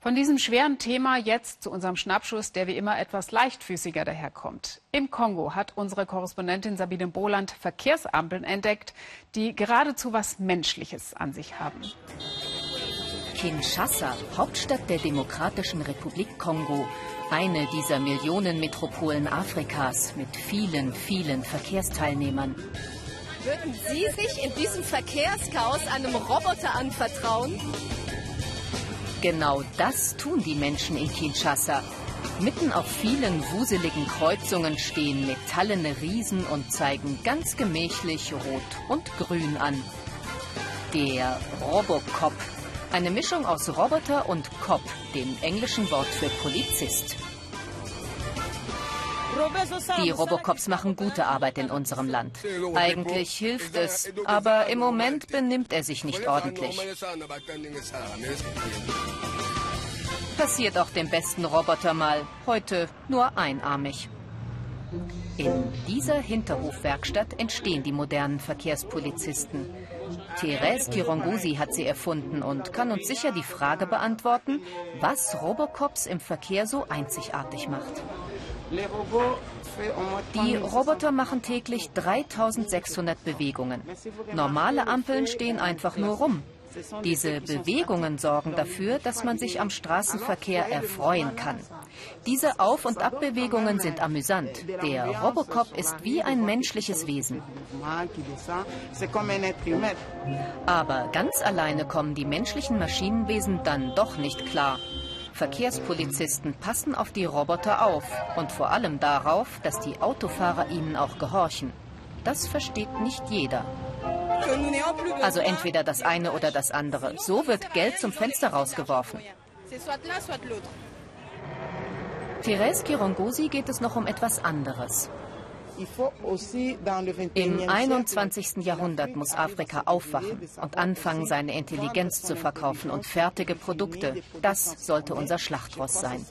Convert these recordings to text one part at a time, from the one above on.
Von diesem schweren Thema jetzt zu unserem Schnappschuss, der wie immer etwas leichtfüßiger daherkommt. Im Kongo hat unsere Korrespondentin Sabine Boland Verkehrsampeln entdeckt, die geradezu was Menschliches an sich haben. Kinshasa, Hauptstadt der Demokratischen Republik Kongo, eine dieser Millionenmetropolen Afrikas mit vielen, vielen Verkehrsteilnehmern. Würden Sie sich in diesem Verkehrschaos einem Roboter anvertrauen? Genau das tun die Menschen in Kinshasa. Mitten auf vielen wuseligen Kreuzungen stehen metallene Riesen und zeigen ganz gemächlich Rot und Grün an. Der Robocop. Eine Mischung aus Roboter und Cop, dem englischen Wort für Polizist. Die Robocops machen gute Arbeit in unserem Land. Eigentlich hilft es, aber im Moment benimmt er sich nicht ordentlich. Passiert auch dem besten Roboter mal. Heute nur einarmig. In dieser Hinterhofwerkstatt entstehen die modernen Verkehrspolizisten. Therese Kirongosi hat sie erfunden und kann uns sicher die Frage beantworten, was Robocops im Verkehr so einzigartig macht. Die Roboter machen täglich 3600 Bewegungen. Normale Ampeln stehen einfach nur rum. Diese Bewegungen sorgen dafür, dass man sich am Straßenverkehr erfreuen kann. Diese Auf- und Abbewegungen sind amüsant. Der Robocop ist wie ein menschliches Wesen. Aber ganz alleine kommen die menschlichen Maschinenwesen dann doch nicht klar. Verkehrspolizisten passen auf die Roboter auf und vor allem darauf, dass die Autofahrer ihnen auch gehorchen. Das versteht nicht jeder. Also entweder das eine oder das andere. So wird Geld zum Fenster rausgeworfen. Therese Kirongosi geht es noch um etwas anderes. Im 21. Jahrhundert muss Afrika aufwachen und anfangen, seine Intelligenz zu verkaufen und fertige Produkte. Das sollte unser Schlachtross sein.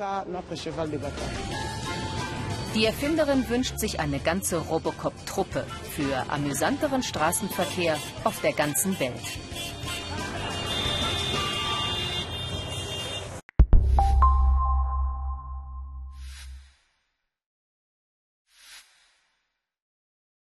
Die Erfinderin wünscht sich eine ganze Robocop-Truppe für amüsanteren Straßenverkehr auf der ganzen Welt.